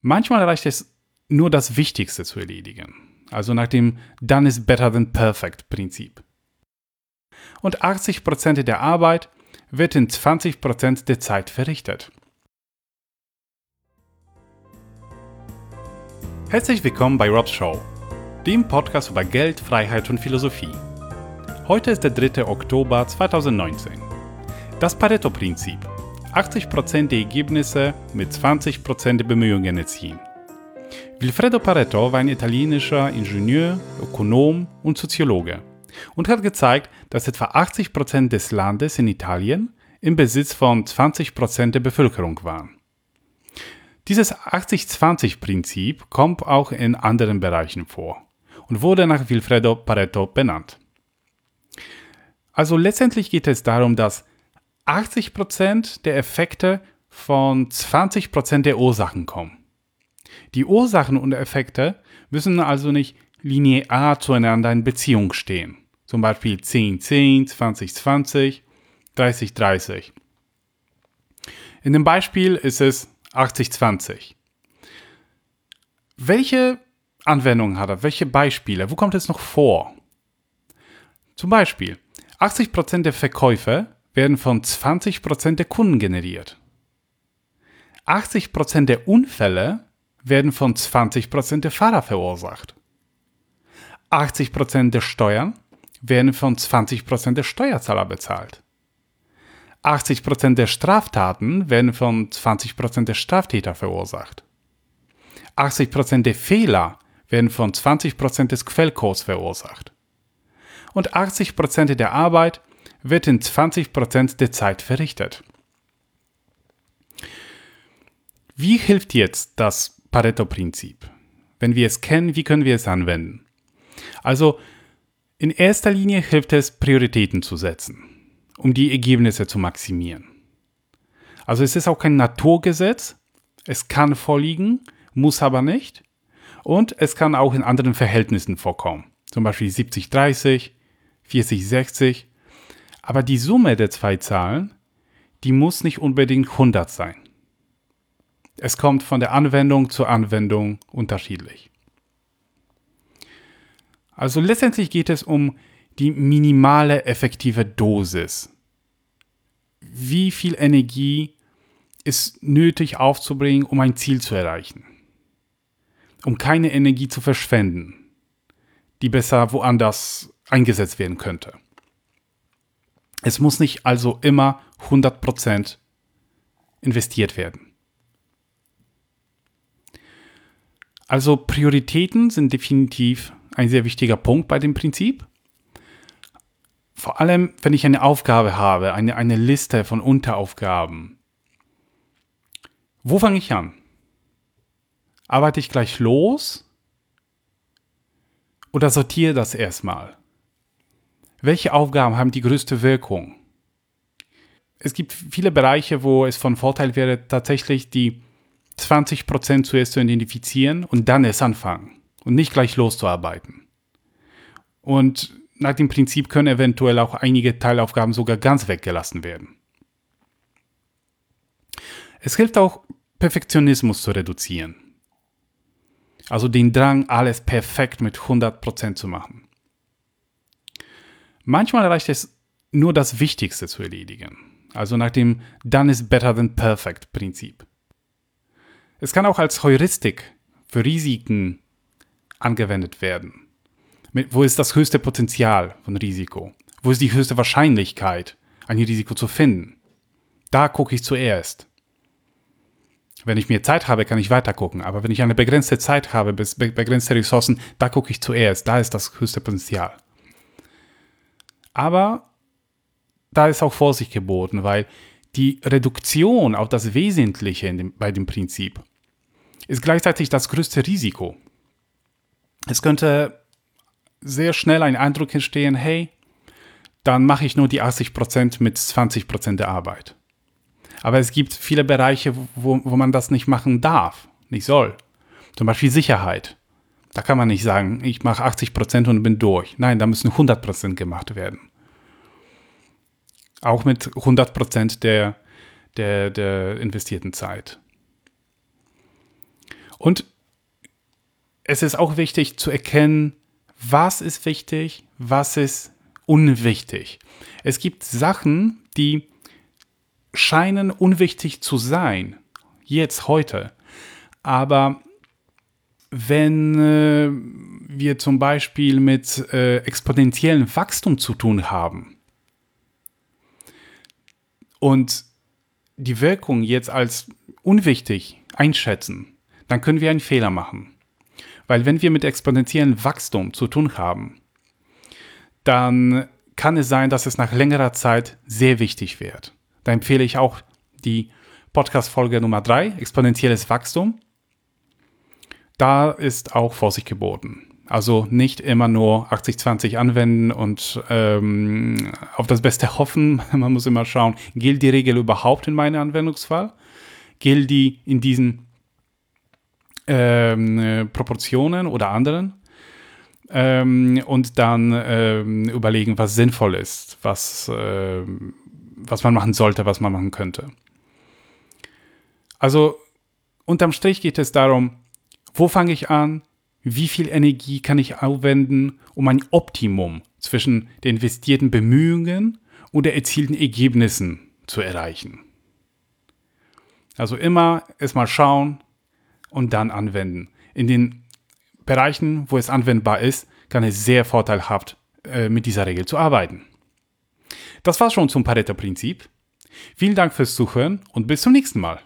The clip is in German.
Manchmal reicht es nur das Wichtigste zu erledigen, also nach dem Done is better than perfect Prinzip. Und 80% der Arbeit wird in 20% der Zeit verrichtet. Herzlich willkommen bei Rob's Show, dem Podcast über Geld, Freiheit und Philosophie. Heute ist der 3. Oktober 2019. Das Pareto-Prinzip. 80% der Ergebnisse mit 20% der Bemühungen erzielen. Vilfredo Pareto war ein italienischer Ingenieur, Ökonom und Soziologe und hat gezeigt, dass etwa 80% des Landes in Italien im Besitz von 20% der Bevölkerung waren. Dieses 80-20-Prinzip kommt auch in anderen Bereichen vor und wurde nach Vilfredo Pareto benannt. Also letztendlich geht es darum, dass 80% der Effekte von 20% der Ursachen kommen. Die Ursachen und Effekte müssen also nicht linear zueinander in Beziehung stehen. Zum Beispiel 10-10, 20-20, 30-30. In dem Beispiel ist es 80-20. Welche Anwendungen hat er? Welche Beispiele? Wo kommt es noch vor? Zum Beispiel, 80% der Verkäufe werden von 20% der Kunden generiert. 80% der Unfälle werden von 20% der Fahrer verursacht. 80% der Steuern werden von 20% der Steuerzahler bezahlt. 80% der Straftaten werden von 20% der Straftäter verursacht. 80% der Fehler werden von 20% des Quellcodes verursacht. Und 80% der Arbeit wird in 20% der Zeit verrichtet. Wie hilft jetzt das Pareto-Prinzip? Wenn wir es kennen, wie können wir es anwenden? Also, in erster Linie hilft es, Prioritäten zu setzen, um die Ergebnisse zu maximieren. Also es ist auch kein Naturgesetz, es kann vorliegen, muss aber nicht. Und es kann auch in anderen Verhältnissen vorkommen. Zum Beispiel 70-30, 40-60 aber die Summe der zwei Zahlen, die muss nicht unbedingt 100 sein. Es kommt von der Anwendung zur Anwendung unterschiedlich. Also letztendlich geht es um die minimale effektive Dosis. Wie viel Energie ist nötig aufzubringen, um ein Ziel zu erreichen? Um keine Energie zu verschwenden, die besser woanders eingesetzt werden könnte. Es muss nicht also immer 100% investiert werden. Also Prioritäten sind definitiv ein sehr wichtiger Punkt bei dem Prinzip. Vor allem, wenn ich eine Aufgabe habe, eine, eine Liste von Unteraufgaben. Wo fange ich an? Arbeite ich gleich los? Oder sortiere das erstmal? Welche Aufgaben haben die größte Wirkung? Es gibt viele Bereiche, wo es von Vorteil wäre, tatsächlich die 20% zuerst zu identifizieren und dann erst anfangen und nicht gleich loszuarbeiten. Und nach dem Prinzip können eventuell auch einige Teilaufgaben sogar ganz weggelassen werden. Es hilft auch, Perfektionismus zu reduzieren. Also den Drang, alles perfekt mit 100% zu machen. Manchmal reicht es nur das Wichtigste zu erledigen, also nach dem Done is better than perfect Prinzip. Es kann auch als Heuristik für Risiken angewendet werden. Wo ist das höchste Potenzial von Risiko? Wo ist die höchste Wahrscheinlichkeit, ein Risiko zu finden? Da gucke ich zuerst. Wenn ich mehr Zeit habe, kann ich weiter gucken. Aber wenn ich eine begrenzte Zeit habe, begrenzte Ressourcen, da gucke ich zuerst. Da ist das höchste Potenzial. Aber da ist auch Vorsicht geboten, weil die Reduktion auf das Wesentliche dem, bei dem Prinzip ist gleichzeitig das größte Risiko. Es könnte sehr schnell ein Eindruck entstehen, hey, dann mache ich nur die 80% mit 20% der Arbeit. Aber es gibt viele Bereiche, wo, wo man das nicht machen darf, nicht soll. Zum Beispiel Sicherheit. Da kann man nicht sagen, ich mache 80% und bin durch. Nein, da müssen 100% gemacht werden. Auch mit 100% der, der, der investierten Zeit. Und es ist auch wichtig zu erkennen, was ist wichtig, was ist unwichtig. Es gibt Sachen, die scheinen unwichtig zu sein, jetzt heute. Aber wenn äh, wir zum Beispiel mit äh, exponentiellem Wachstum zu tun haben und die Wirkung jetzt als unwichtig einschätzen, dann können wir einen Fehler machen. Weil wenn wir mit exponentiellem Wachstum zu tun haben, dann kann es sein, dass es nach längerer Zeit sehr wichtig wird. Da empfehle ich auch die Podcast-Folge Nummer 3, exponentielles Wachstum. Da ist auch Vorsicht geboten. Also nicht immer nur 80-20 anwenden und ähm, auf das Beste hoffen. Man muss immer schauen, gilt die Regel überhaupt in meinem Anwendungsfall? Gilt die in diesen ähm, äh, Proportionen oder anderen? Ähm, und dann ähm, überlegen, was sinnvoll ist, was, äh, was man machen sollte, was man machen könnte. Also unterm Strich geht es darum, wo fange ich an? Wie viel Energie kann ich aufwenden, um ein Optimum zwischen den investierten Bemühungen und den erzielten Ergebnissen zu erreichen? Also immer erstmal schauen und dann anwenden. In den Bereichen, wo es anwendbar ist, kann es sehr vorteilhaft äh, mit dieser Regel zu arbeiten. Das war's schon zum Pareto-Prinzip. Vielen Dank fürs Zuhören und bis zum nächsten Mal.